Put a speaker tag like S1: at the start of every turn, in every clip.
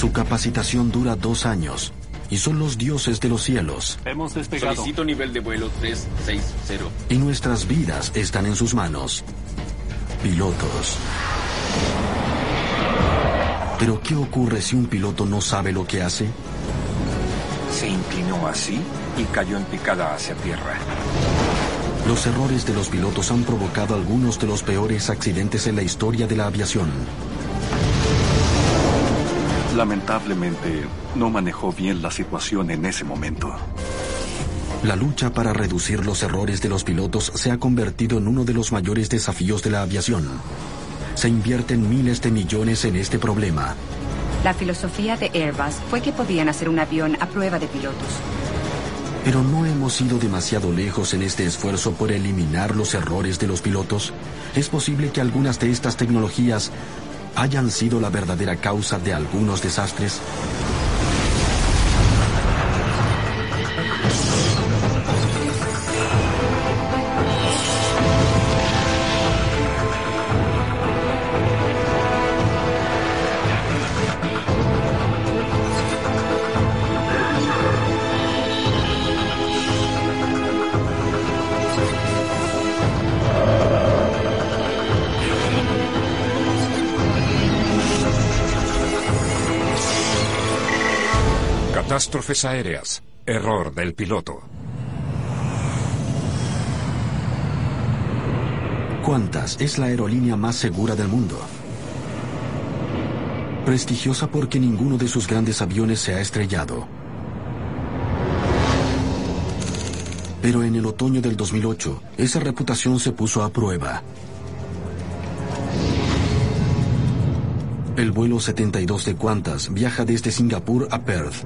S1: Su capacitación dura dos años y son los dioses de los cielos.
S2: Hemos despegado.
S3: Solicito nivel de vuelo 360.
S1: Y nuestras vidas están en sus manos. Pilotos. Pero ¿qué ocurre si un piloto no sabe lo que hace?
S4: Se inclinó así y cayó en picada hacia tierra.
S1: Los errores de los pilotos han provocado algunos de los peores accidentes en la historia de la aviación.
S5: Lamentablemente, no manejó bien la situación en ese momento.
S1: La lucha para reducir los errores de los pilotos se ha convertido en uno de los mayores desafíos de la aviación. Se invierten miles de millones en este problema.
S6: La filosofía de Airbus fue que podían hacer un avión a prueba de pilotos.
S1: Pero no hemos ido demasiado lejos en este esfuerzo por eliminar los errores de los pilotos. Es posible que algunas de estas tecnologías hayan sido la verdadera causa de algunos desastres.
S4: Catástrofes aéreas. Error del piloto.
S1: Qantas es la aerolínea más segura del mundo. Prestigiosa porque ninguno de sus grandes aviones se ha estrellado. Pero en el otoño del 2008, esa reputación se puso a prueba. El vuelo 72 de Qantas viaja desde Singapur a Perth.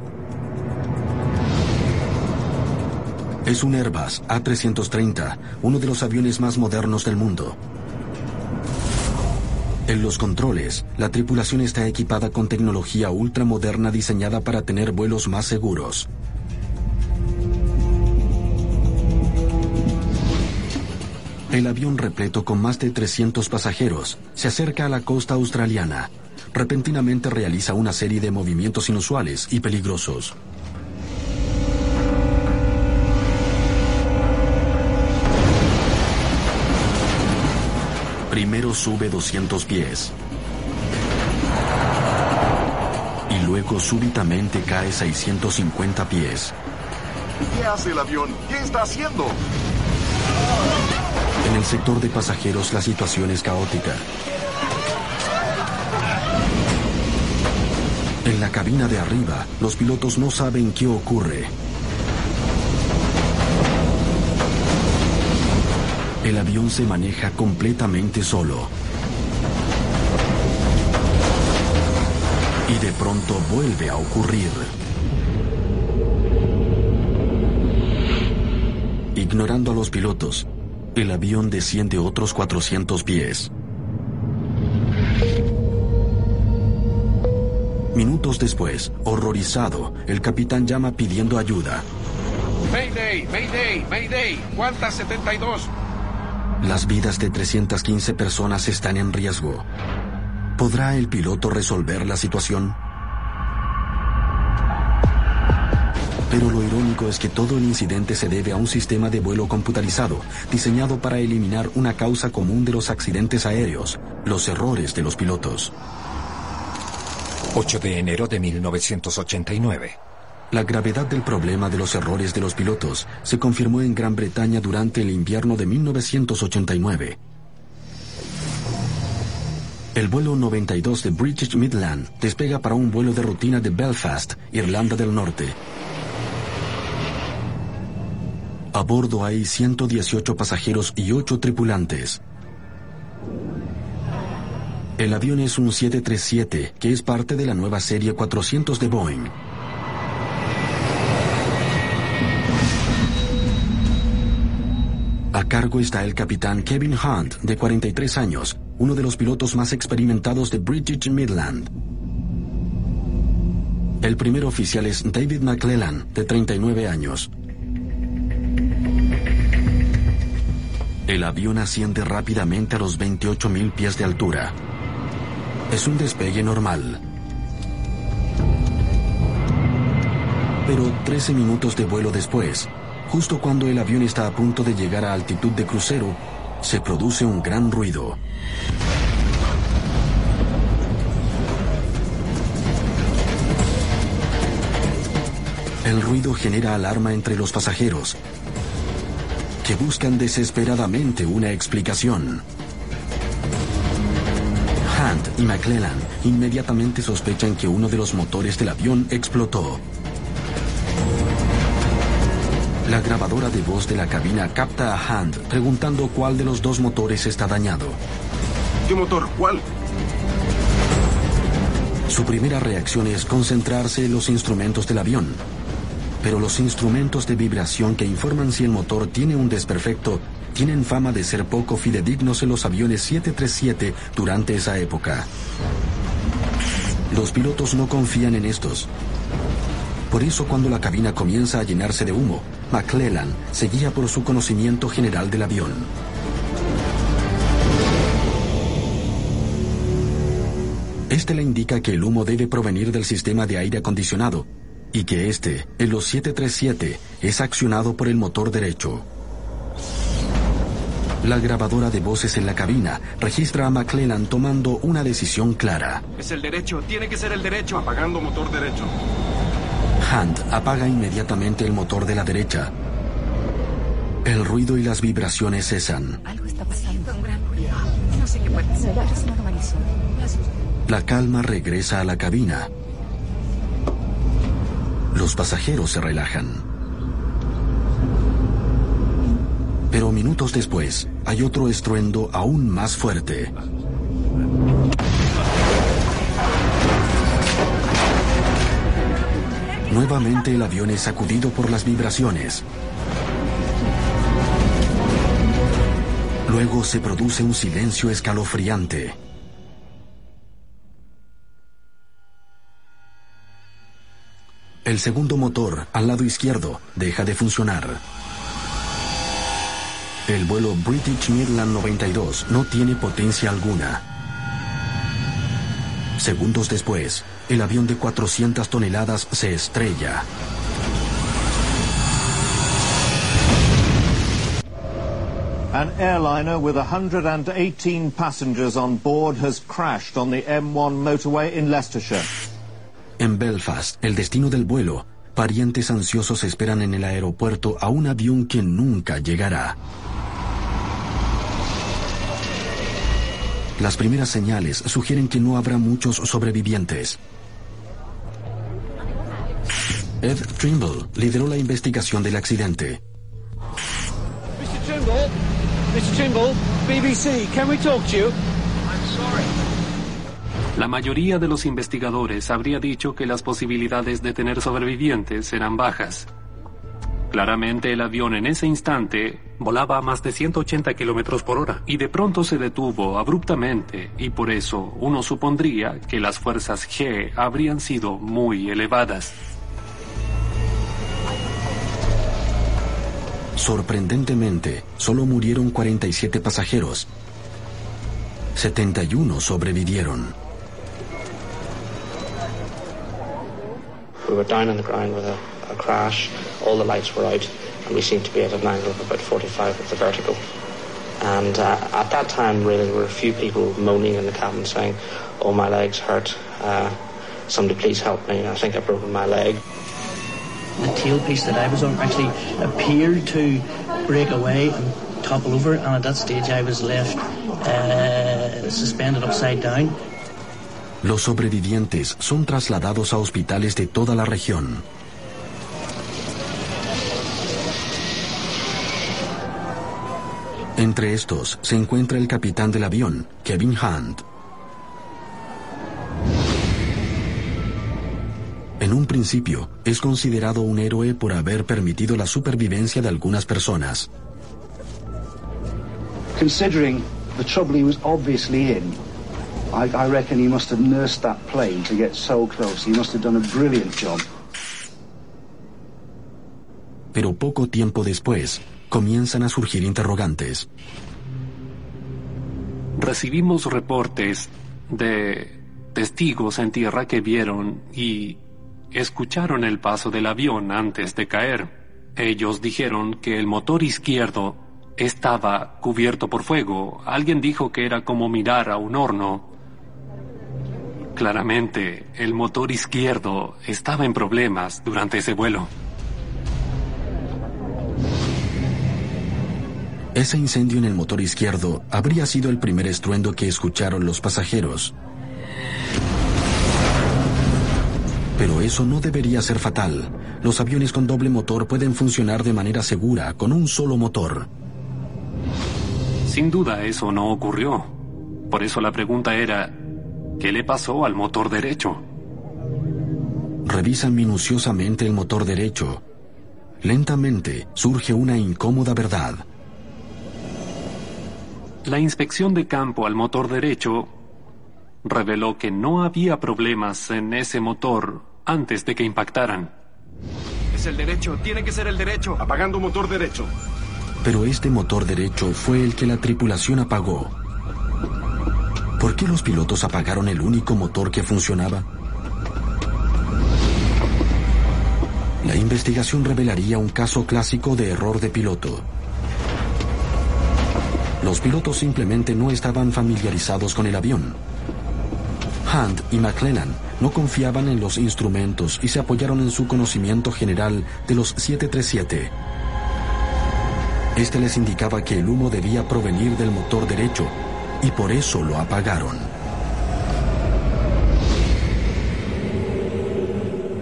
S1: Es un Airbus A330, uno de los aviones más modernos del mundo. En los controles, la tripulación está equipada con tecnología ultramoderna diseñada para tener vuelos más seguros. El avión repleto con más de 300 pasajeros se acerca a la costa australiana. Repentinamente realiza una serie de movimientos inusuales y peligrosos. Primero sube 200 pies. Y luego súbitamente cae 650 pies.
S7: ¿Qué hace el avión? ¿Qué está haciendo?
S1: En el sector de pasajeros la situación es caótica. En la cabina de arriba, los pilotos no saben qué ocurre. El avión se maneja completamente solo. Y de pronto vuelve a ocurrir. Ignorando a los pilotos, el avión desciende otros 400 pies. Minutos después, horrorizado, el capitán llama pidiendo ayuda.
S8: Mayday, Mayday, Mayday, ¿cuántas 72?
S1: Las vidas de 315 personas están en riesgo. ¿Podrá el piloto resolver la situación? Pero lo irónico es que todo el incidente se debe a un sistema de vuelo computarizado, diseñado para eliminar una causa común de los accidentes aéreos, los errores de los pilotos.
S4: 8 de enero de 1989.
S1: La gravedad del problema de los errores de los pilotos se confirmó en Gran Bretaña durante el invierno de 1989. El vuelo 92 de British Midland despega para un vuelo de rutina de Belfast, Irlanda del Norte. A bordo hay 118 pasajeros y 8 tripulantes. El avión es un 737 que es parte de la nueva serie 400 de Boeing. A cargo está el capitán Kevin Hunt, de 43 años, uno de los pilotos más experimentados de British Midland. El primer oficial es David McClellan, de 39 años. El avión asciende rápidamente a los 28.000 pies de altura. Es un despegue normal. Pero 13 minutos de vuelo después, justo cuando el avión está a punto de llegar a altitud de crucero, se produce un gran ruido. El ruido genera alarma entre los pasajeros, que buscan desesperadamente una explicación. Hunt y McClellan inmediatamente sospechan que uno de los motores del avión explotó. La grabadora de voz de la cabina capta a Hunt preguntando cuál de los dos motores está dañado.
S7: ¿Qué motor? ¿Cuál?
S1: Su primera reacción es concentrarse en los instrumentos del avión. Pero los instrumentos de vibración que informan si el motor tiene un desperfecto tienen fama de ser poco fidedignos en los aviones 737 durante esa época. Los pilotos no confían en estos. Por eso cuando la cabina comienza a llenarse de humo, McClellan se guía por su conocimiento general del avión. Este le indica que el humo debe provenir del sistema de aire acondicionado y que este, en los 737, es accionado por el motor derecho. La grabadora de voces en la cabina registra a McClellan tomando una decisión clara.
S5: Es el derecho, tiene que ser el derecho.
S7: Apagando motor derecho.
S1: Hunt apaga inmediatamente el motor de la derecha. El ruido y las vibraciones cesan.
S6: Algo está pasando. Un gran ruido. No sé qué puede ser. Es normalísimo.
S1: La calma regresa a la cabina. Los pasajeros se relajan. Pero minutos después, hay otro estruendo aún más fuerte. Nuevamente el avión es sacudido por las vibraciones. Luego se produce un silencio escalofriante. El segundo motor, al lado izquierdo, deja de funcionar. El vuelo British Midland 92 no tiene potencia alguna. Segundos después, el avión de 400 toneladas se estrella.
S2: An airliner with 118 passengers on board has crashed on the M1 motorway in Leicestershire.
S1: En Belfast, el destino del vuelo, parientes ansiosos esperan en el aeropuerto a un avión que nunca llegará. Las primeras señales sugieren que no habrá muchos sobrevivientes. Ed Trimble lideró la investigación del accidente.
S9: Mr. Trimble, Mr. Trimble, BBC, can we talk to you?
S10: La mayoría de los investigadores habría dicho que las posibilidades de tener sobrevivientes eran bajas. Claramente el avión en ese instante volaba a más de 180 kilómetros por hora y de pronto se detuvo abruptamente y por eso uno supondría que las fuerzas G habrían sido muy elevadas.
S1: Sorprendentemente, solo murieron 47 pasajeros. 71 sobrevivieron.
S11: We were down on the ground with a, a crash. All the lights were out, and we seemed to be at an angle of about 45 with the vertical. And uh, at that time, really, there were a few people moaning in the cabin saying, "Oh, my legs hurt. Uh, somebody please help me. I think I've broken my leg."
S12: The tailpiece that I was on actually appeared to break away and topple over, and at that stage, I was left uh, suspended upside down.
S1: Los sobrevivientes son trasladados a hospitales de toda la región. Entre estos se encuentra el capitán del avión, Kevin Hunt. En un principio, es considerado un héroe por haber permitido la supervivencia de algunas personas.
S13: Considering the trouble he was obviously in, I, I reckon he must have nursed that plane to get so close. He must have done a brilliant job.
S1: Pero poco tiempo después, comienzan a surgir interrogantes.
S10: Recibimos reportes de testigos en tierra que vieron y escucharon el paso del avión antes de caer. Ellos dijeron que el motor izquierdo estaba cubierto por fuego. Alguien dijo que era como mirar a un horno. Claramente, el motor izquierdo estaba en problemas durante ese vuelo.
S1: Ese incendio en el motor izquierdo habría sido el primer estruendo que escucharon los pasajeros. Pero eso no debería ser fatal. Los aviones con doble motor pueden funcionar de manera segura con un solo motor.
S10: Sin duda eso no ocurrió. Por eso la pregunta era, ¿qué le pasó al motor derecho?
S1: Revisan minuciosamente el motor derecho. Lentamente surge una incómoda verdad.
S10: La inspección de campo al motor derecho reveló que no había problemas en ese motor antes de que impactaran.
S7: Es el derecho, tiene que ser el derecho. Apagando motor derecho.
S1: Pero este motor derecho fue el que la tripulación apagó. ¿Por qué los pilotos apagaron el único motor que funcionaba? La investigación revelaría un caso clásico de error de piloto. Los pilotos simplemente no estaban familiarizados con el avión. Hunt y McLennan no confiaban en los instrumentos y se apoyaron en su conocimiento general de los 737. Este les indicaba que el humo debía provenir del motor derecho y por eso lo apagaron.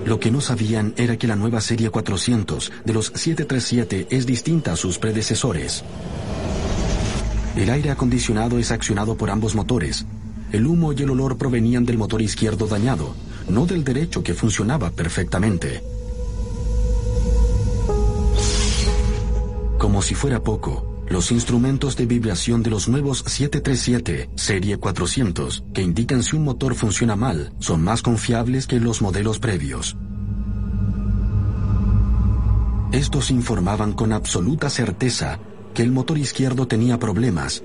S1: Lo que no sabían era que la nueva serie 400 de los 737 es distinta a sus predecesores. El aire acondicionado es accionado por ambos motores. El humo y el olor provenían del motor izquierdo dañado, no del derecho que funcionaba perfectamente. Como si fuera poco, los instrumentos de vibración de los nuevos 737 Serie 400, que indican si un motor funciona mal, son más confiables que los modelos previos. Estos informaban con absoluta certeza que el motor izquierdo tenía problemas,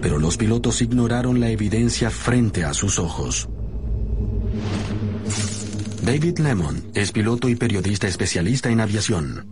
S1: pero los pilotos ignoraron la evidencia frente a sus ojos. David Lemon es piloto y periodista especialista en aviación.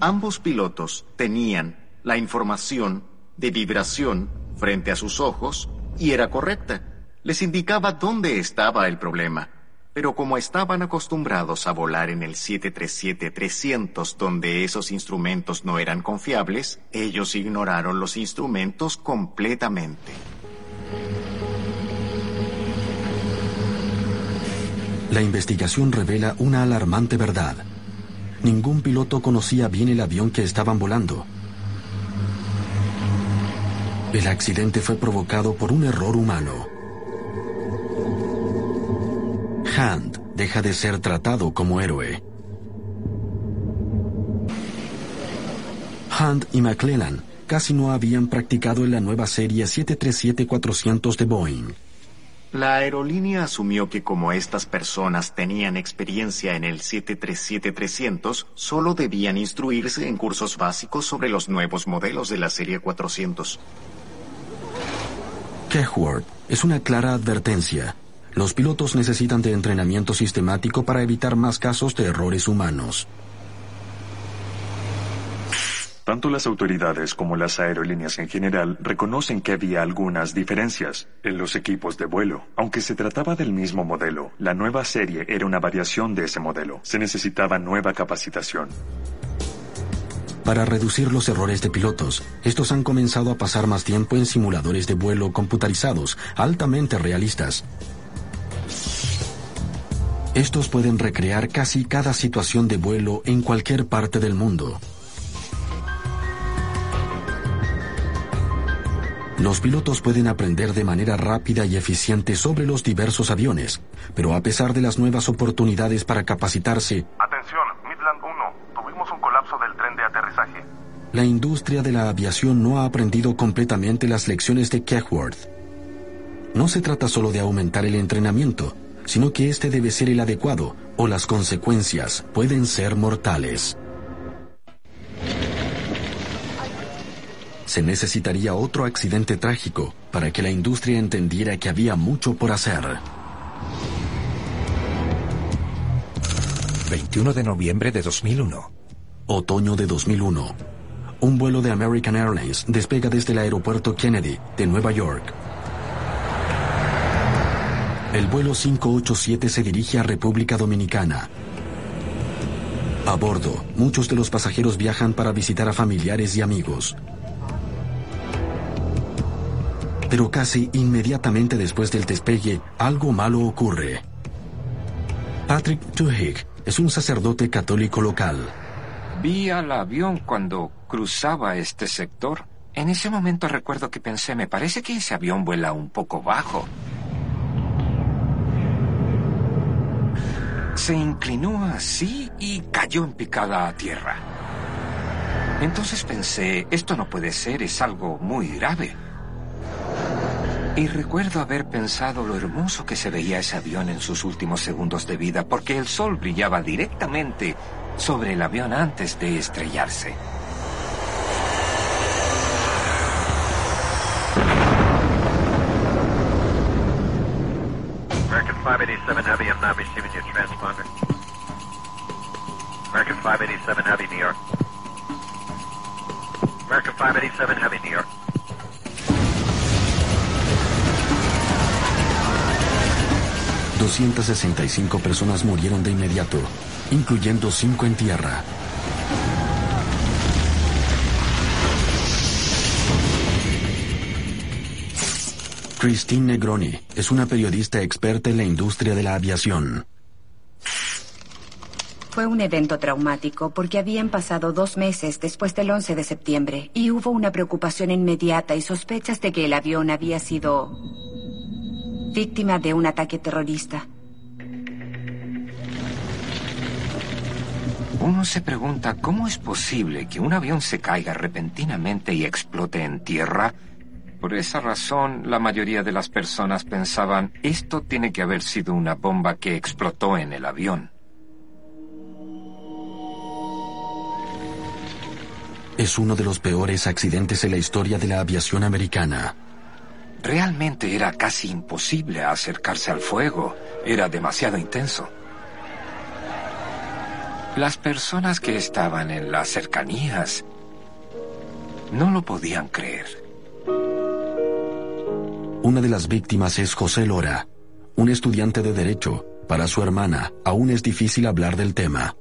S14: Ambos pilotos tenían la información de vibración frente a sus ojos y era correcta. Les indicaba dónde estaba el problema. Pero como estaban acostumbrados a volar en el 737-300 donde esos instrumentos no eran confiables, ellos ignoraron los instrumentos completamente.
S1: La investigación revela una alarmante verdad. Ningún piloto conocía bien el avión que estaban volando. El accidente fue provocado por un error humano. Hunt deja de ser tratado como héroe. Hunt y McClellan casi no habían practicado en la nueva serie 737-400 de Boeing.
S14: La aerolínea asumió que como estas personas tenían experiencia en el 737-300, solo debían instruirse en cursos básicos sobre los nuevos modelos de la serie 400.
S1: Kehworth es una clara advertencia. Los pilotos necesitan de entrenamiento sistemático para evitar más casos de errores humanos.
S5: Tanto las autoridades como las aerolíneas en general reconocen que había algunas diferencias en los equipos de vuelo. Aunque se trataba del mismo modelo, la nueva serie era una variación de ese modelo. Se necesitaba nueva capacitación.
S1: Para reducir los errores de pilotos, estos han comenzado a pasar más tiempo en simuladores de vuelo computarizados, altamente realistas. Estos pueden recrear casi cada situación de vuelo en cualquier parte del mundo. Los pilotos pueden aprender de manera rápida y eficiente sobre los diversos aviones, pero a pesar de las nuevas oportunidades para capacitarse,
S15: Atención, Midland 1, tuvimos un colapso del tren de aterrizaje.
S1: la industria de la aviación no ha aprendido completamente las lecciones de Kehworth. No se trata solo de aumentar el entrenamiento, sino que este debe ser el adecuado o las consecuencias pueden ser mortales. Se necesitaría otro accidente trágico para que la industria entendiera que había mucho por hacer.
S16: 21 de noviembre de 2001.
S1: Otoño de 2001. Un vuelo de American Airlines despega desde el aeropuerto Kennedy de Nueva York. El vuelo 587 se dirige a República Dominicana. A bordo, muchos de los pasajeros viajan para visitar a familiares y amigos. Pero casi inmediatamente después del despegue, algo malo ocurre. Patrick Tuhig es un sacerdote católico local.
S4: Vi al avión cuando cruzaba este sector. En ese momento recuerdo que pensé, me parece que ese avión vuela un poco bajo. Se inclinó así y cayó en picada a tierra. Entonces pensé, esto no puede ser, es algo muy grave. Y recuerdo haber pensado lo hermoso que se veía ese avión en sus últimos segundos de vida, porque el sol brillaba directamente sobre el avión antes de estrellarse.
S15: American 587 Heavy, I'm not receiving your transponder. American 587 Heavy, New York. American 587 Heavy, New York.
S1: ...265 personas murieron de inmediato, incluyendo cinco en tierra. Christine Negroni es una periodista experta en la industria de la aviación.
S6: Fue un evento traumático porque habían pasado dos meses después del 11 de septiembre y hubo una preocupación inmediata y sospechas de que el avión había sido víctima de un ataque terrorista.
S4: Uno se pregunta cómo es posible que un avión se caiga repentinamente y explote en tierra. Por esa razón, la mayoría de las personas pensaban, esto tiene que haber sido una bomba que explotó en el avión.
S1: Es uno de los peores accidentes en la historia de la aviación americana.
S4: Realmente era casi imposible acercarse al fuego. Era demasiado intenso. Las personas que estaban en las cercanías no lo podían creer.
S1: Una de las víctimas es José Lora, un estudiante de Derecho. Para su hermana, aún es difícil hablar del tema.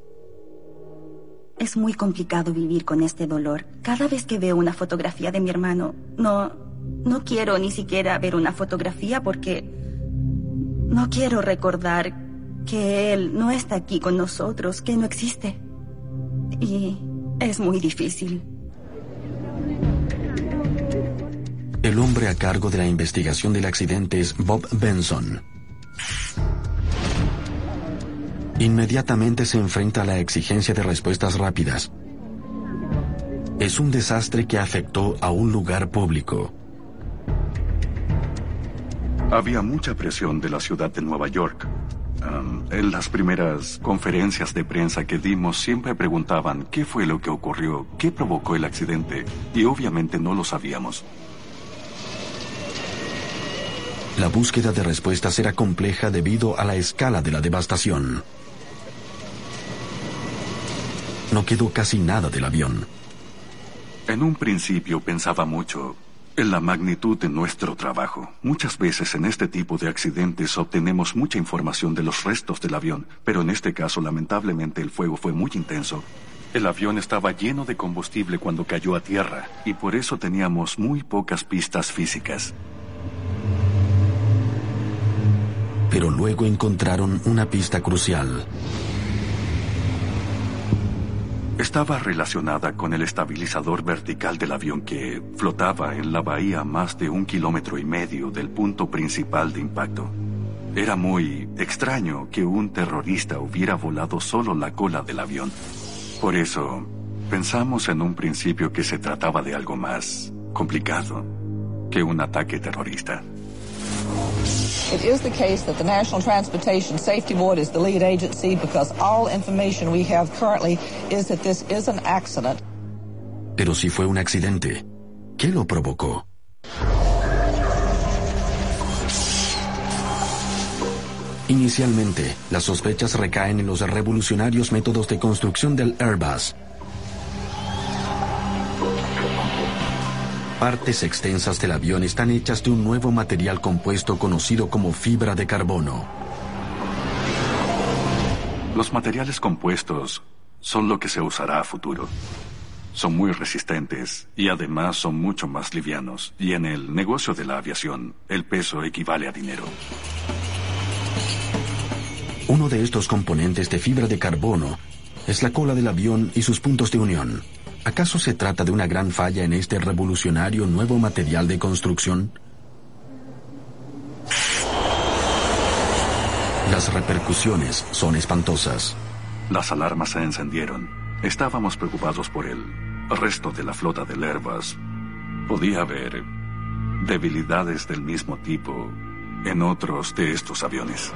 S17: Es muy complicado vivir con este dolor. Cada vez que veo una fotografía de mi hermano, no, no quiero ni siquiera ver una fotografía porque no quiero recordar que él no está aquí con nosotros, que no existe. Y es muy difícil.
S1: El hombre a cargo de la investigación del accidente es Bob Benson. Inmediatamente se enfrenta a la exigencia de respuestas rápidas. Es un desastre que afectó a un lugar público.
S18: Había mucha presión de la ciudad de Nueva York. En las primeras conferencias de prensa que dimos siempre preguntaban qué fue lo que ocurrió, qué provocó el accidente, y obviamente no lo sabíamos.
S1: La búsqueda de respuestas era compleja debido a la escala de la devastación. No quedó casi nada del avión.
S18: En un principio pensaba mucho en la magnitud de nuestro trabajo. Muchas veces en este tipo de accidentes obtenemos mucha información de los restos del avión, pero en este caso lamentablemente el fuego fue muy intenso. El avión estaba lleno de combustible cuando cayó a tierra y por eso teníamos muy pocas pistas físicas.
S1: Pero luego encontraron una pista crucial.
S18: Estaba relacionada con el estabilizador vertical del avión que flotaba en la bahía más de un kilómetro y medio del punto principal de impacto. Era muy extraño que un terrorista hubiera volado solo la cola del avión. Por eso, pensamos en un principio que se trataba de algo más complicado que un ataque terrorista.
S19: It is the case that the National Transportation Safety Board is the lead agency because all information we have currently is that this is an accident.
S1: Pero si fue un accidente, ¿qué lo provocó? Inicialmente, las sospechas recaen en los revolucionarios métodos de construcción del Airbus. Partes extensas del avión están hechas de un nuevo material compuesto conocido como fibra de carbono.
S18: Los materiales compuestos son lo que se usará a futuro. Son muy resistentes y además son mucho más livianos. Y en el negocio de la aviación, el peso equivale a dinero.
S1: Uno de estos componentes de fibra de carbono es la cola del avión y sus puntos de unión. ¿Acaso se trata de una gran falla en este revolucionario nuevo material de construcción? Las repercusiones son espantosas.
S18: Las alarmas se encendieron. Estábamos preocupados por el resto de la flota del Airbus. Podía haber debilidades del mismo tipo en otros de estos aviones.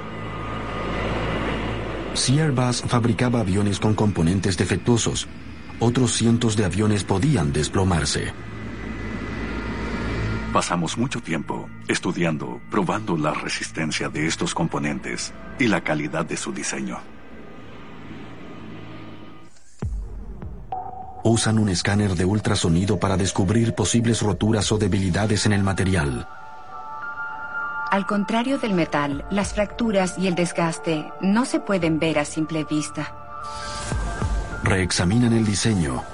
S1: Si Airbus fabricaba aviones con componentes defectuosos, otros cientos de aviones podían desplomarse.
S18: Pasamos mucho tiempo estudiando, probando la resistencia de estos componentes y la calidad de su diseño.
S1: Usan un escáner de ultrasonido para descubrir posibles roturas o debilidades en el material.
S6: Al contrario del metal, las fracturas y el desgaste no se pueden ver a simple vista.
S1: Reexaminan el diseño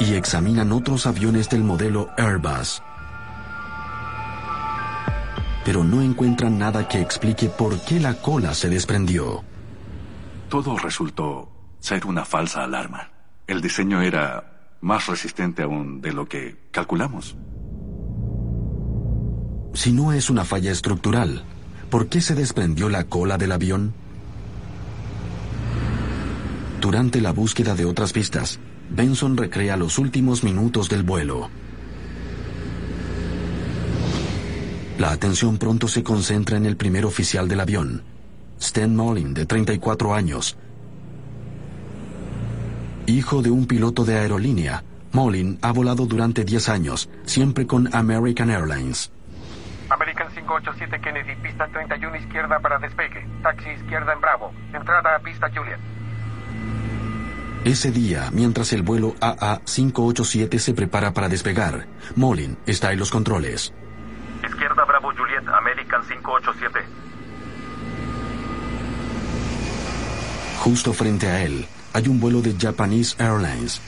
S1: y examinan otros aviones del modelo Airbus. Pero no encuentran nada que explique por qué la cola se desprendió.
S18: Todo resultó ser una falsa alarma. El diseño era más resistente aún de lo que calculamos.
S1: Si no es una falla estructural, ¿por qué se desprendió la cola del avión? Durante la búsqueda de otras pistas, Benson recrea los últimos minutos del vuelo. La atención pronto se concentra en el primer oficial del avión, Stan Molin, de 34 años. Hijo de un piloto de aerolínea, Molin ha volado durante 10 años, siempre con American Airlines.
S8: American 587 Kennedy, pista 31 izquierda para despegue. Taxi izquierda en Bravo. Entrada a pista Juliet.
S1: Ese día, mientras el vuelo AA587 se prepara para despegar, Molin está en los controles.
S15: Izquierda Bravo Juliet, American 587.
S1: Justo frente a él, hay un vuelo de Japanese Airlines.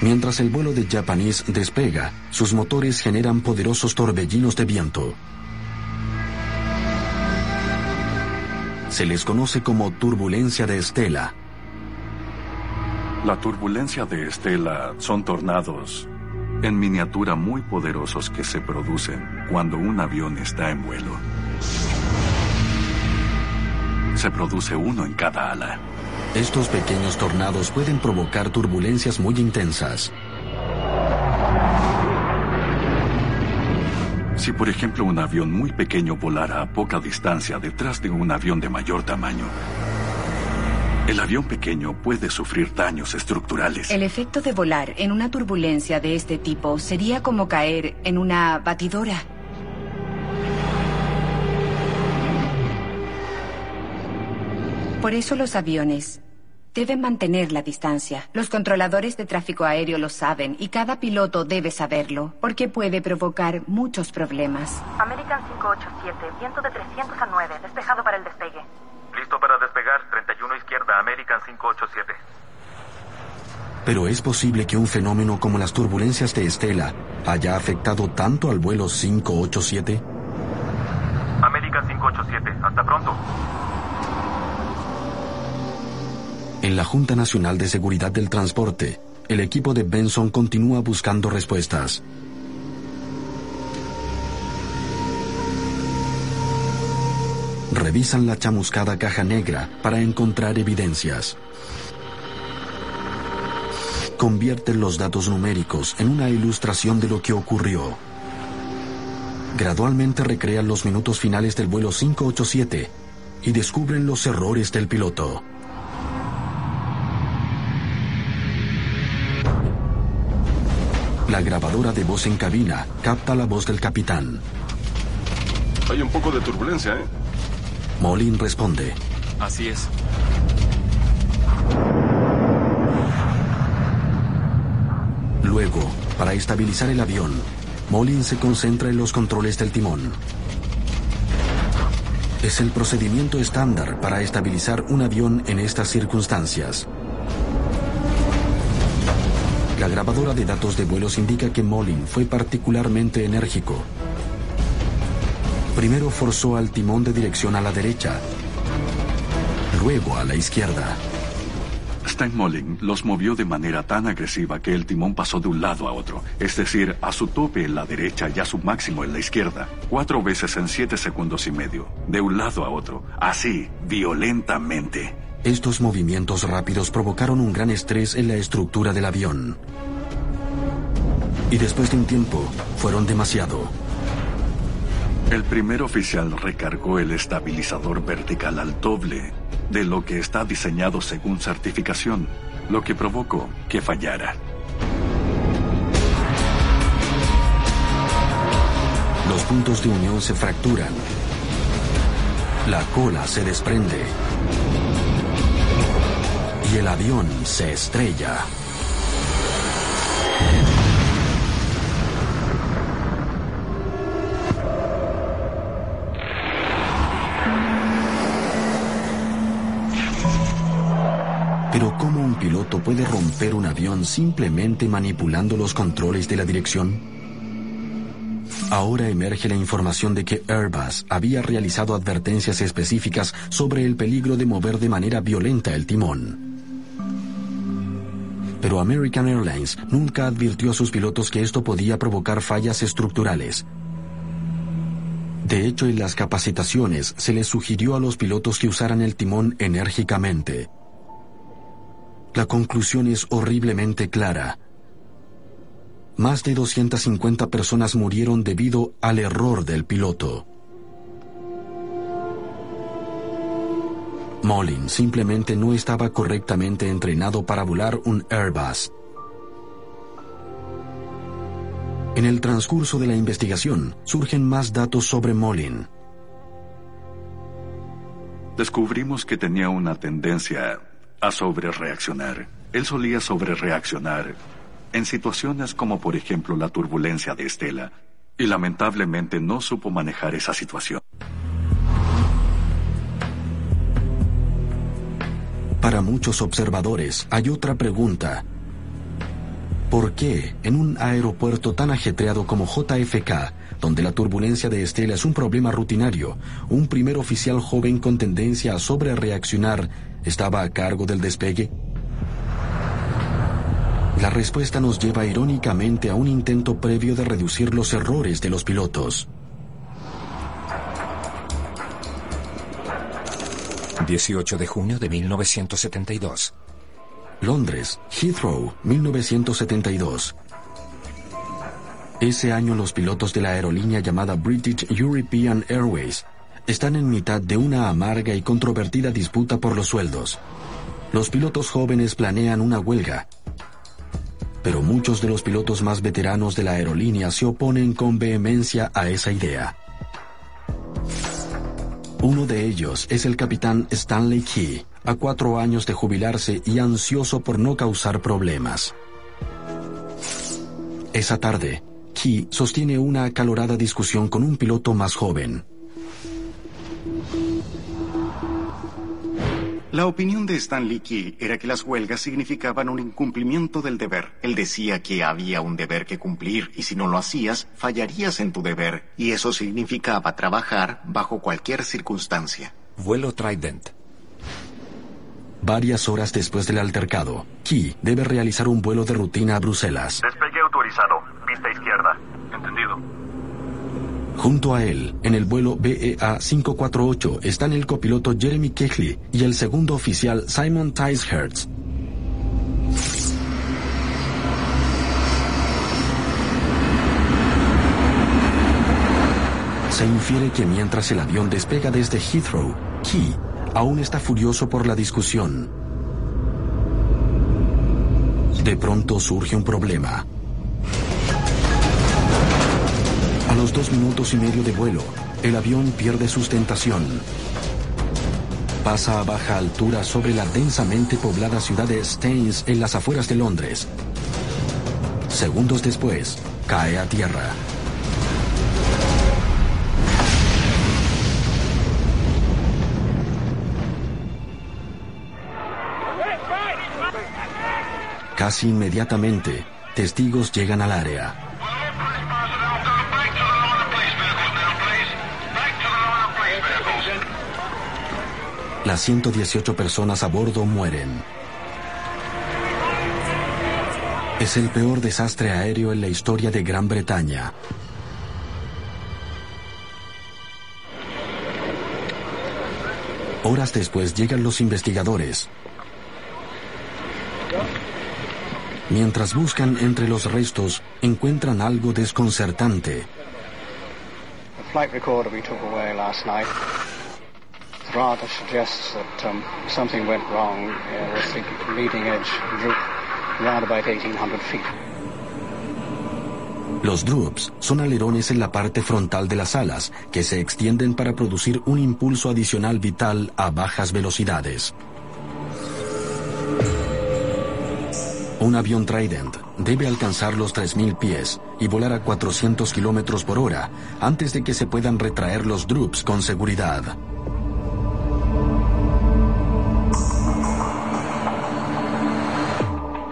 S1: Mientras el vuelo de Japanese despega, sus motores generan poderosos torbellinos de viento. Se les conoce como turbulencia de estela.
S18: La turbulencia de estela son tornados en miniatura muy poderosos que se producen cuando un avión está en vuelo. Se produce uno en cada ala.
S1: Estos pequeños tornados pueden provocar turbulencias muy intensas.
S18: Si por ejemplo un avión muy pequeño volara a poca distancia detrás de un avión de mayor tamaño, el avión pequeño puede sufrir daños estructurales.
S6: El efecto de volar en una turbulencia de este tipo sería como caer en una batidora. Por eso los aviones deben mantener la distancia. Los controladores de tráfico aéreo lo saben y cada piloto debe saberlo, porque puede provocar muchos problemas.
S20: American 587, viento de 300 a 9, despejado para el despegue.
S15: Listo para despegar, 31 American 587.
S1: Pero es posible que un fenómeno como las turbulencias de Estela haya afectado tanto al vuelo 587?
S15: American 587, hasta pronto.
S1: En la Junta Nacional de Seguridad del Transporte, el equipo de Benson continúa buscando respuestas. Revisan la chamuscada caja negra para encontrar evidencias. Convierten los datos numéricos en una ilustración de lo que ocurrió. Gradualmente recrean los minutos finales del vuelo 587 y descubren los errores del piloto. La grabadora de voz en cabina capta la voz del capitán.
S21: Hay un poco de turbulencia, ¿eh?
S1: Molin responde.
S3: Así es.
S1: Luego, para estabilizar el avión, Molin se concentra en los controles del timón. Es el procedimiento estándar para estabilizar un avión en estas circunstancias. La grabadora de datos de vuelos indica que Molin fue particularmente enérgico. Primero forzó al timón de dirección a la derecha, luego a la izquierda.
S18: Steinmolling los movió de manera tan agresiva que el timón pasó de un lado a otro, es decir, a su tope en la derecha y a su máximo en la izquierda, cuatro veces en siete segundos y medio, de un lado a otro, así, violentamente.
S1: Estos movimientos rápidos provocaron un gran estrés en la estructura del avión. Y después de un tiempo, fueron demasiado.
S18: El primer oficial recargó el estabilizador vertical al doble de lo que está diseñado según certificación, lo que provocó que fallara.
S1: Los puntos de unión se fracturan. La cola se desprende. Y el avión se estrella. Pero ¿cómo un piloto puede romper un avión simplemente manipulando los controles de la dirección? Ahora emerge la información de que Airbus había realizado advertencias específicas sobre el peligro de mover de manera violenta el timón. Pero American Airlines nunca advirtió a sus pilotos que esto podía provocar fallas estructurales. De hecho, en las capacitaciones se les sugirió a los pilotos que usaran el timón enérgicamente. La conclusión es horriblemente clara. Más de 250 personas murieron debido al error del piloto. Molin simplemente no estaba correctamente entrenado para volar un Airbus. En el transcurso de la investigación surgen más datos sobre Molin.
S18: Descubrimos que tenía una tendencia a sobrereaccionar. Él solía sobrereaccionar en situaciones como por ejemplo la turbulencia de Estela, y lamentablemente no supo manejar esa situación.
S1: Para muchos observadores hay otra pregunta. ¿Por qué en un aeropuerto tan ajetreado como JFK, donde la turbulencia de Estela es un problema rutinario, un primer oficial joven con tendencia a sobrereaccionar estaba a cargo del despegue? La respuesta nos lleva irónicamente a un intento previo de reducir los errores de los pilotos.
S16: 18 de junio de 1972.
S1: Londres, Heathrow, 1972. Ese año los pilotos de la aerolínea llamada British European Airways están en mitad de una amarga y controvertida disputa por los sueldos. Los pilotos jóvenes planean una huelga, pero muchos de los pilotos más veteranos de la aerolínea se oponen con vehemencia a esa idea. Uno de ellos es el capitán Stanley Key, a cuatro años de jubilarse y ansioso por no causar problemas. Esa tarde, Key sostiene una acalorada discusión con un piloto más joven.
S14: La opinión de Stanley Key era que las huelgas significaban un incumplimiento del deber. Él decía que había un deber que cumplir y si no lo hacías, fallarías en tu deber. Y eso significaba trabajar bajo cualquier circunstancia.
S16: Vuelo Trident.
S1: Varias horas después del altercado, Key debe realizar un vuelo de rutina a Bruselas.
S15: Despegue autorizado. Pista izquierda.
S1: Junto a él, en el vuelo BEA 548, están el copiloto Jeremy Kechley y el segundo oficial Simon Ticehurst. Se infiere que mientras el avión despega desde Heathrow, Key aún está furioso por la discusión. De pronto surge un problema. Los dos minutos y medio de vuelo, El avión pierde sustentación. Pasa a baja altura sobre la densamente poblada ciudad de Staines en las afueras de Londres. Segundos después, cae a tierra. Casi inmediatamente, testigos llegan al área. Las 118 personas a bordo mueren. Es el peor desastre aéreo en la historia de Gran Bretaña. Horas después llegan los investigadores. Mientras buscan entre los restos, encuentran algo desconcertante.
S9: Rather suggests that um, something went wrong uh, the leading edge droop around about 1800 feet.
S1: Los droops son alerones en la parte frontal de las alas que se extienden para producir un impulso adicional vital a bajas velocidades. Un avión Trident debe alcanzar los 3.000 pies y volar a 400 kilómetros por hora antes de que se puedan retraer los droops con seguridad.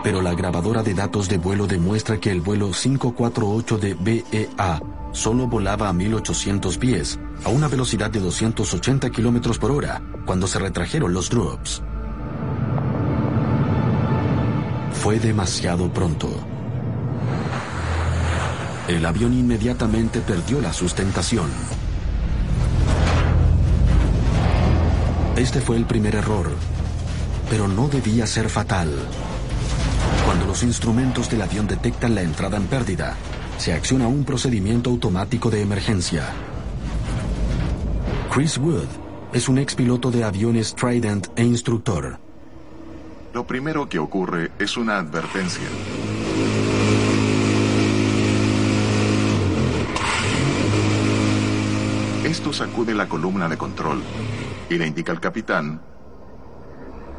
S1: Pero la grabadora de datos de vuelo demuestra que el vuelo 548 de BEA solo volaba a 1800 pies, a una velocidad de 280 kilómetros por hora, cuando se retrajeron los droops. Fue demasiado pronto. El avión inmediatamente perdió la sustentación. Este fue el primer error, pero no debía ser fatal. Cuando los instrumentos del avión detectan la entrada en pérdida, se acciona un procedimiento automático de emergencia. Chris Wood es un ex piloto de aviones Trident e instructor.
S14: Lo primero que ocurre es una advertencia. Esto sacude la columna de control y le indica al capitán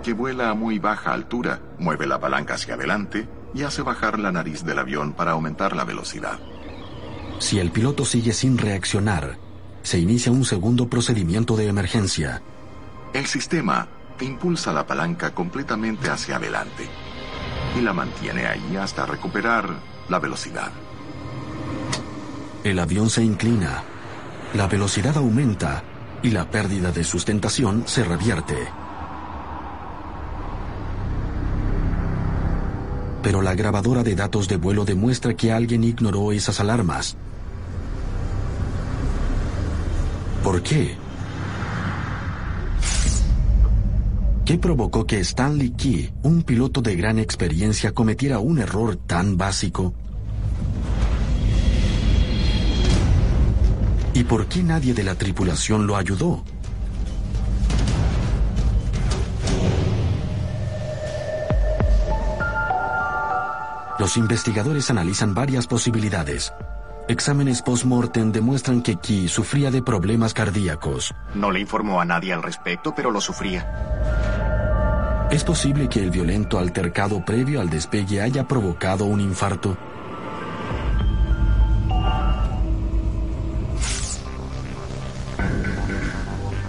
S14: que vuela a muy baja altura, mueve la palanca hacia adelante y hace bajar la nariz del avión para aumentar la velocidad.
S1: Si el piloto sigue sin reaccionar, se inicia un segundo procedimiento de emergencia.
S14: El sistema impulsa la palanca completamente hacia adelante y la mantiene ahí hasta recuperar la velocidad.
S1: El avión se inclina, la velocidad aumenta y la pérdida de sustentación se revierte. Pero la grabadora de datos de vuelo demuestra que alguien ignoró esas alarmas. ¿Por qué? ¿Qué provocó que Stanley Key, un piloto de gran experiencia, cometiera un error tan básico? ¿Y por qué nadie de la tripulación lo ayudó? Los investigadores analizan varias posibilidades. Exámenes post-mortem demuestran que Key sufría de problemas cardíacos.
S14: No le informó a nadie al respecto, pero lo sufría.
S1: ¿Es posible que el violento altercado previo al despegue haya provocado un infarto?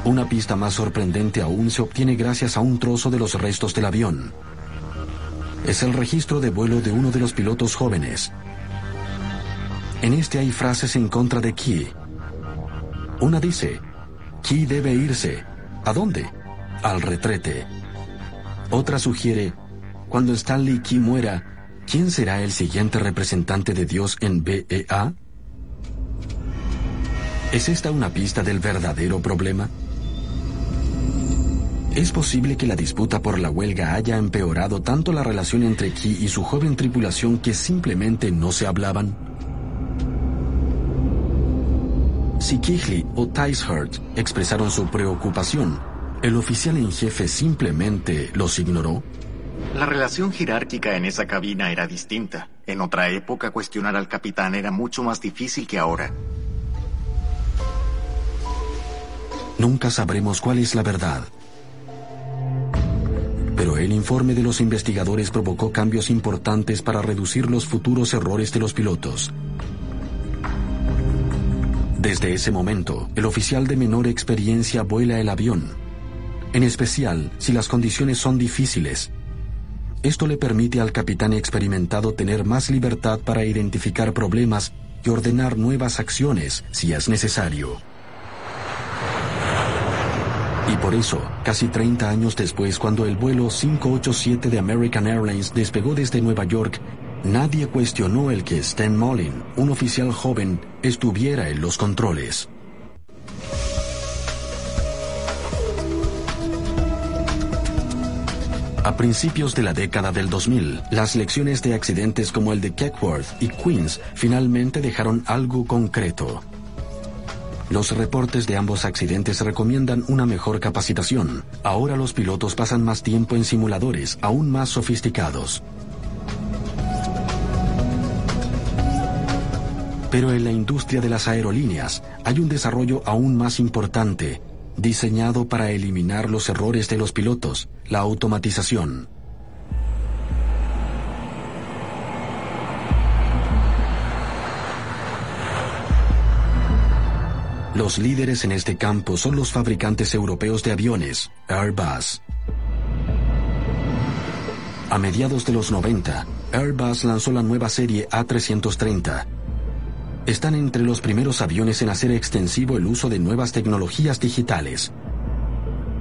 S1: Una pista más sorprendente aún se obtiene gracias a un trozo de los restos del avión. Es el registro de vuelo de uno de los pilotos jóvenes. En este hay frases en contra de Key. Una dice, Key debe irse. ¿A dónde? Al retrete. Otra sugiere, cuando Stanley Key muera, ¿quién será el siguiente representante de Dios en BEA? ¿Es esta una pista del verdadero problema? ¿Es posible que la disputa por la huelga haya empeorado tanto la relación entre Key y su joven tripulación que simplemente no se hablaban? Si Kigley o Ticehurst expresaron su preocupación, ¿el oficial en jefe simplemente los ignoró?
S14: La relación jerárquica en esa cabina era distinta. En otra época cuestionar al capitán era mucho más difícil que ahora.
S1: Nunca sabremos cuál es la verdad. Pero el informe de los investigadores provocó cambios importantes para reducir los futuros errores de los pilotos. Desde ese momento, el oficial de menor experiencia vuela el avión, en especial si las condiciones son difíciles. Esto le permite al capitán experimentado tener más libertad para identificar problemas y ordenar nuevas acciones si es necesario. Y por eso, casi 30 años después, cuando el vuelo 587 de American Airlines despegó desde Nueva York, nadie cuestionó el que Stan Mullin, un oficial joven, estuviera en los controles. A principios de la década del 2000, las lecciones de accidentes como el de Keckworth y Queens finalmente dejaron algo concreto. Los reportes de ambos accidentes recomiendan una mejor capacitación. Ahora los pilotos pasan más tiempo en simuladores aún más sofisticados. Pero en la industria de las aerolíneas hay un desarrollo aún más importante, diseñado para eliminar los errores de los pilotos, la automatización. Los líderes en este campo son los fabricantes europeos de aviones, Airbus. A mediados de los 90, Airbus lanzó la nueva serie A330. Están entre los primeros aviones en hacer extensivo el uso de nuevas tecnologías digitales.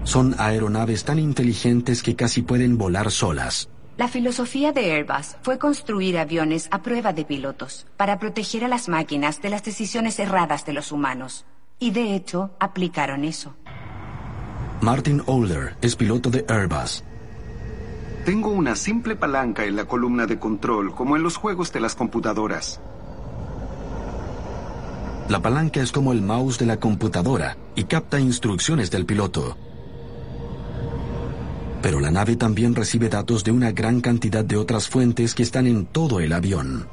S1: Son aeronaves tan inteligentes que casi pueden volar solas.
S6: La filosofía de Airbus fue construir aviones a prueba de pilotos, para proteger a las máquinas de las decisiones erradas de los humanos. Y de hecho, aplicaron eso.
S1: Martin Older es piloto de Airbus.
S21: Tengo una simple palanca en la columna de control, como en los juegos de las computadoras.
S1: La palanca es como el mouse de la computadora y capta instrucciones del piloto. Pero la nave también recibe datos de una gran cantidad de otras fuentes que están en todo el avión.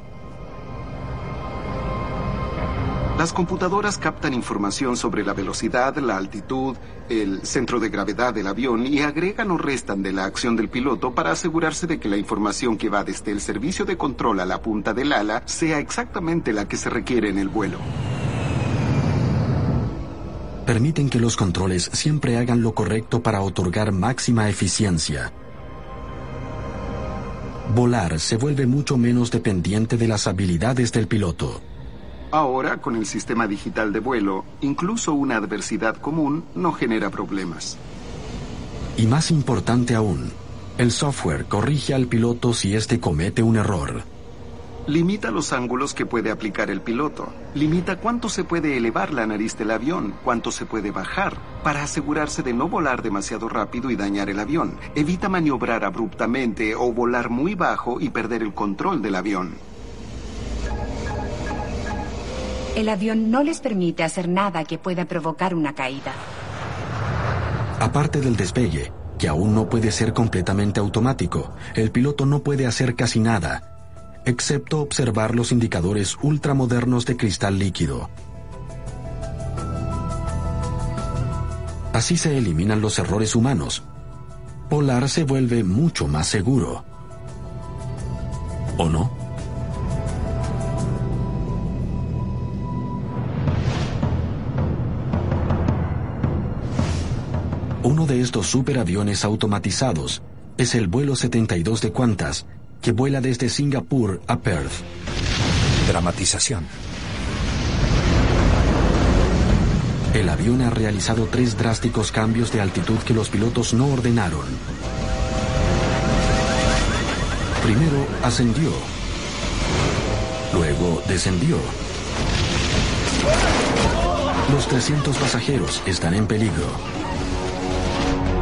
S21: Las computadoras captan información sobre la velocidad, la altitud, el centro de gravedad del avión y agregan o restan de la acción del piloto para asegurarse de que la información que va desde el servicio de control a la punta del ala sea exactamente la que se requiere en el vuelo.
S1: Permiten que los controles siempre hagan lo correcto para otorgar máxima eficiencia. Volar se vuelve mucho menos dependiente de las habilidades del piloto.
S21: Ahora, con el sistema digital de vuelo, incluso una adversidad común no genera problemas.
S1: Y más importante aún, el software corrige al piloto si éste comete un error.
S21: Limita los ángulos que puede aplicar el piloto. Limita cuánto se puede elevar la nariz del avión, cuánto se puede bajar, para asegurarse de no volar demasiado rápido y dañar el avión. Evita maniobrar abruptamente o volar muy bajo y perder el control del avión.
S6: El avión no les permite hacer nada que pueda provocar una caída.
S1: Aparte del despegue, que aún no puede ser completamente automático, el piloto no puede hacer casi nada, excepto observar los indicadores ultramodernos de cristal líquido. Así se eliminan los errores humanos. Volar se vuelve mucho más seguro. ¿O no? Uno de estos superaviones automatizados es el vuelo 72 de Qantas, que vuela desde Singapur a Perth.
S16: Dramatización.
S1: El avión ha realizado tres drásticos cambios de altitud que los pilotos no ordenaron. Primero ascendió, luego descendió. Los 300 pasajeros están en peligro.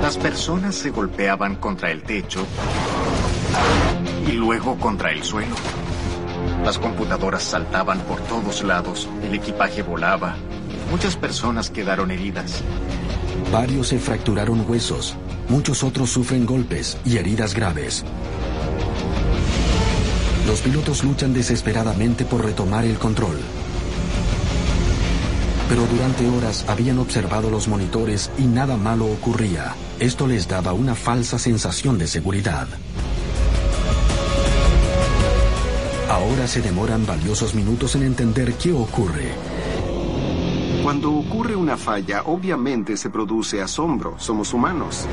S14: Las personas se golpeaban contra el techo y luego contra el suelo. Las computadoras saltaban por todos lados, el equipaje volaba. Muchas personas quedaron heridas.
S1: Varios se fracturaron huesos, muchos otros sufren golpes y heridas graves. Los pilotos luchan desesperadamente por retomar el control. Pero durante horas habían observado los monitores y nada malo ocurría. Esto les daba una falsa sensación de seguridad. Ahora se demoran valiosos minutos en entender qué ocurre.
S21: Cuando ocurre una falla, obviamente se produce asombro. Somos humanos.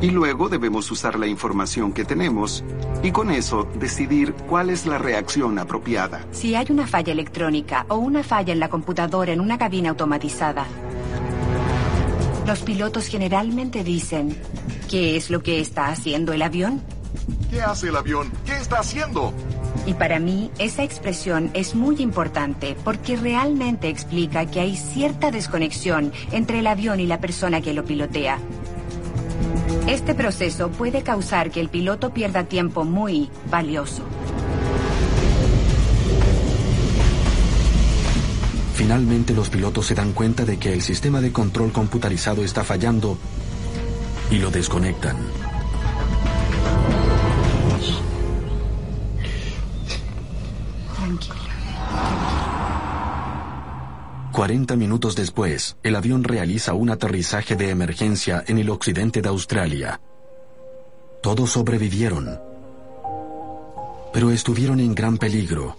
S21: Y luego debemos usar la información que tenemos y con eso decidir cuál es la reacción apropiada.
S6: Si hay una falla electrónica o una falla en la computadora en una cabina automatizada, los pilotos generalmente dicen, ¿qué es lo que está haciendo el avión?
S15: ¿Qué hace el avión? ¿Qué está haciendo?
S6: Y para mí, esa expresión es muy importante porque realmente explica que hay cierta desconexión entre el avión y la persona que lo pilotea. Este proceso puede causar que el piloto pierda tiempo muy valioso.
S1: Finalmente los pilotos se dan cuenta de que el sistema de control computarizado está fallando y lo desconectan. 40 minutos después, el avión realiza un aterrizaje de emergencia en el occidente de Australia. Todos sobrevivieron, pero estuvieron en gran peligro.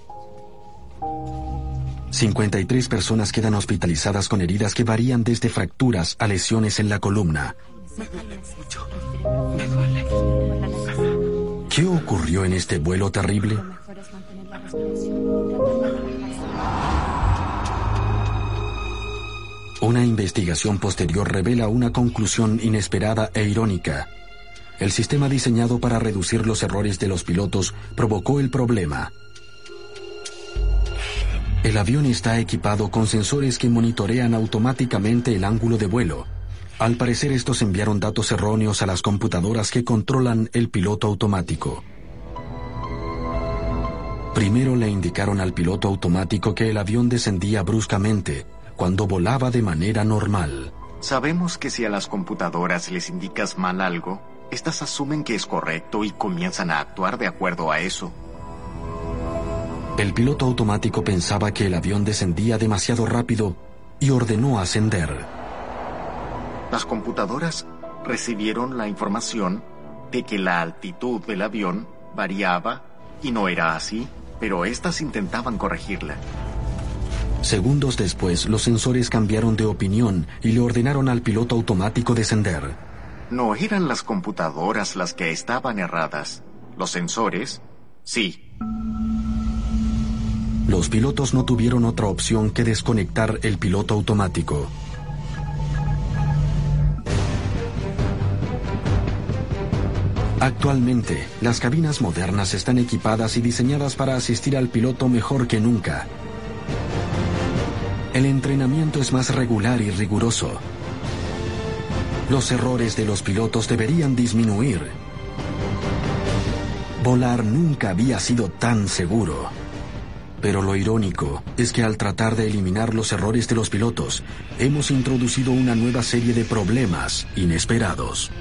S1: 53 personas quedan hospitalizadas con heridas que varían desde fracturas a lesiones en la columna. ¿Qué ocurrió en este vuelo terrible? Una investigación posterior revela una conclusión inesperada e irónica. El sistema diseñado para reducir los errores de los pilotos provocó el problema. El avión está equipado con sensores que monitorean automáticamente el ángulo de vuelo. Al parecer estos enviaron datos erróneos a las computadoras que controlan el piloto automático. Primero le indicaron al piloto automático que el avión descendía bruscamente, cuando volaba de manera normal.
S14: Sabemos que si a las computadoras les indicas mal algo, estas asumen que es correcto y comienzan a actuar de acuerdo a eso.
S1: El piloto automático pensaba que el avión descendía demasiado rápido y ordenó ascender.
S14: Las computadoras recibieron la información de que la altitud del avión variaba y no era así, pero estas intentaban corregirla.
S1: Segundos después, los sensores cambiaron de opinión y le ordenaron al piloto automático descender.
S14: No eran las computadoras las que estaban erradas. Los sensores, sí.
S1: Los pilotos no tuvieron otra opción que desconectar el piloto automático. Actualmente, las cabinas modernas están equipadas y diseñadas para asistir al piloto mejor que nunca. El entrenamiento es más regular y riguroso. Los errores de los pilotos deberían disminuir. Volar nunca había sido tan seguro. Pero lo irónico es que al tratar de eliminar los errores de los pilotos, hemos introducido una nueva serie de problemas inesperados.